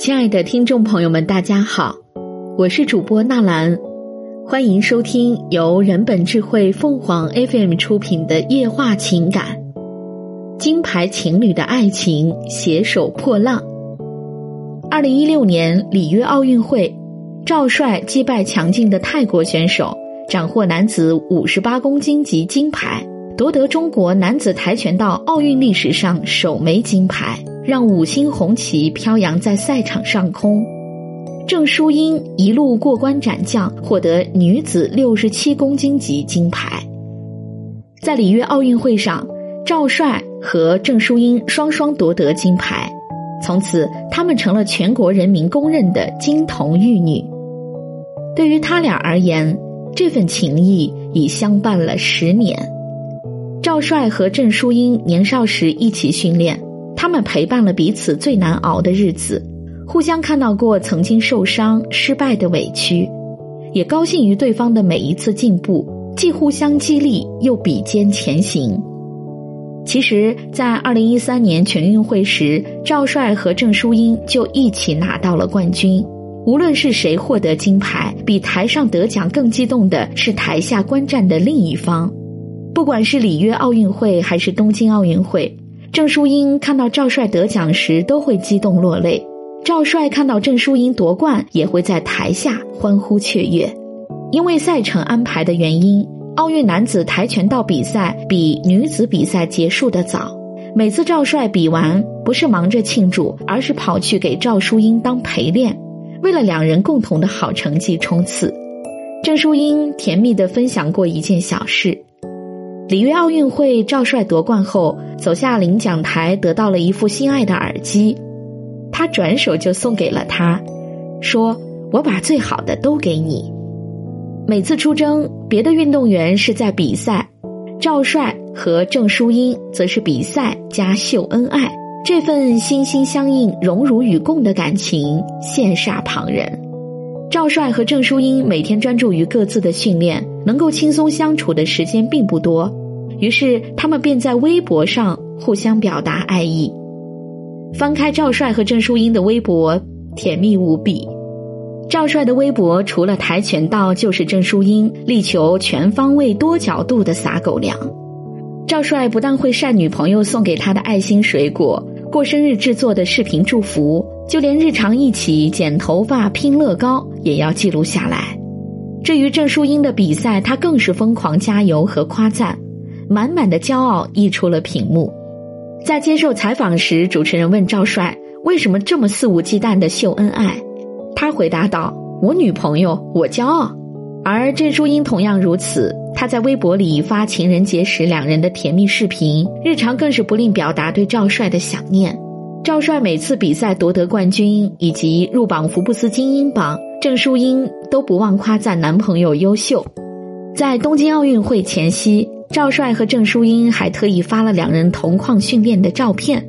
亲爱的听众朋友们，大家好，我是主播纳兰，欢迎收听由人本智慧凤凰 FM 出品的夜话情感。金牌情侣的爱情携手破浪。二零一六年里约奥运会，赵帅击败强劲的泰国选手，斩获男子五十八公斤级金牌，夺得中国男子跆拳道奥运历史上首枚金牌。让五星红旗飘扬在赛场上空，郑淑英一路过关斩将，获得女子六十七公斤级金牌。在里约奥运会上，赵帅和郑淑英双双夺得金牌，从此他们成了全国人民公认的金童玉女。对于他俩而言，这份情谊已相伴了十年。赵帅和郑淑英年少时一起训练。他们陪伴了彼此最难熬的日子，互相看到过曾经受伤、失败的委屈，也高兴于对方的每一次进步，既互相激励，又比肩前行。其实，在二零一三年全运会时，赵帅和郑淑英就一起拿到了冠军。无论是谁获得金牌，比台上得奖更激动的是台下观战的另一方。不管是里约奥运会还是东京奥运会。郑淑英看到赵帅得奖时都会激动落泪，赵帅看到郑淑英夺冠也会在台下欢呼雀跃。因为赛程安排的原因，奥运男子跆拳道比赛比女子比赛结束的早。每次赵帅比完，不是忙着庆祝，而是跑去给赵淑英当陪练，为了两人共同的好成绩冲刺。郑淑英甜蜜的分享过一件小事。里约奥运会，赵帅夺冠后走下领奖台，得到了一副心爱的耳机，他转手就送给了他，说：“我把最好的都给你。”每次出征，别的运动员是在比赛，赵帅和郑淑英则是比赛加秀恩爱，这份心心相印、荣辱与共的感情羡煞旁人。赵帅和郑淑英每天专注于各自的训练，能够轻松相处的时间并不多。于是，他们便在微博上互相表达爱意。翻开赵帅和郑淑英的微博，甜蜜无比。赵帅的微博除了跆拳道，就是郑淑英力求全方位、多角度的撒狗粮。赵帅不但会晒女朋友送给他的爱心水果、过生日制作的视频祝福，就连日常一起剪头发、拼乐高也要记录下来。至于郑淑英的比赛，他更是疯狂加油和夸赞。满满的骄傲溢出了屏幕。在接受采访时，主持人问赵帅：“为什么这么肆无忌惮的秀恩爱？”他回答道：“我女朋友，我骄傲。”而郑淑英同样如此，她在微博里发情人节时两人的甜蜜视频，日常更是不吝表达对赵帅的想念。赵帅每次比赛夺得冠军以及入榜福布斯精英榜，郑淑英都不忘夸赞男朋友优秀。在东京奥运会前夕。赵帅和郑淑英还特意发了两人同框训练的照片，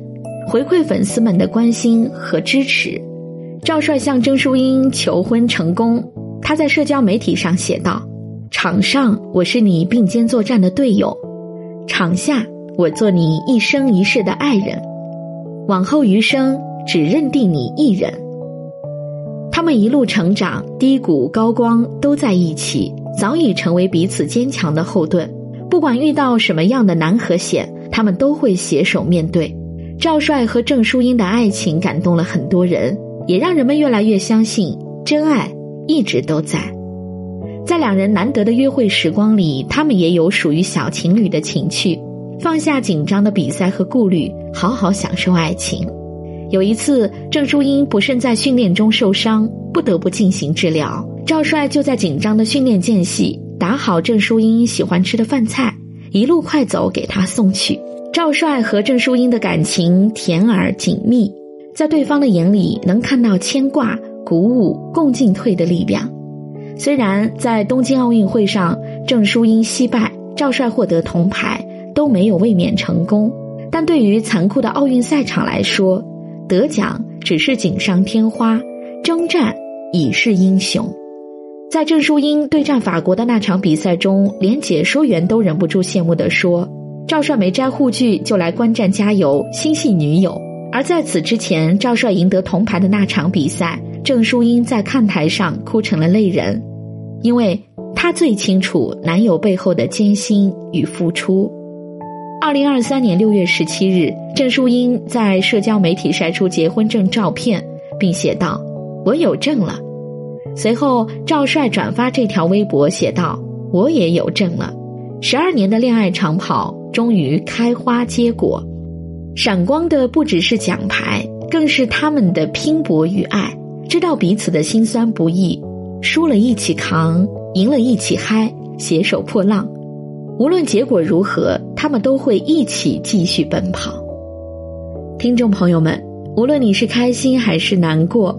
回馈粉丝们的关心和支持。赵帅向郑淑英求婚成功，他在社交媒体上写道：“场上我是你并肩作战的队友，场下我做你一生一世的爱人，往后余生只认定你一人。”他们一路成长，低谷高光都在一起，早已成为彼此坚强的后盾。不管遇到什么样的难和险，他们都会携手面对。赵帅和郑淑英的爱情感动了很多人，也让人们越来越相信真爱一直都在。在两人难得的约会时光里，他们也有属于小情侣的情趣，放下紧张的比赛和顾虑，好好享受爱情。有一次，郑淑英不慎在训练中受伤，不得不进行治疗，赵帅就在紧张的训练间隙。打好郑淑英喜欢吃的饭菜，一路快走给她送去。赵帅和郑淑英的感情甜而紧密，在对方的眼里能看到牵挂、鼓舞、共进退的力量。虽然在东京奥运会上，郑淑英惜败，赵帅获得铜牌，都没有卫冕成功，但对于残酷的奥运赛场来说，得奖只是锦上添花，征战已是英雄。在郑淑英对战法国的那场比赛中，连解说员都忍不住羡慕地说：“赵帅没摘护具就来观战加油，心系女友。”而在此之前，赵帅赢得铜牌的那场比赛，郑淑英在看台上哭成了泪人，因为她最清楚男友背后的艰辛与付出。二零二三年六月十七日，郑淑英在社交媒体晒出结婚证照片，并写道：“我有证了。”随后，赵帅转发这条微博，写道：“我也有证了。”十二年的恋爱长跑终于开花结果。闪光的不只是奖牌，更是他们的拼搏与爱。知道彼此的辛酸不易，输了一起扛，赢了一起嗨，携手破浪。无论结果如何，他们都会一起继续奔跑。听众朋友们，无论你是开心还是难过，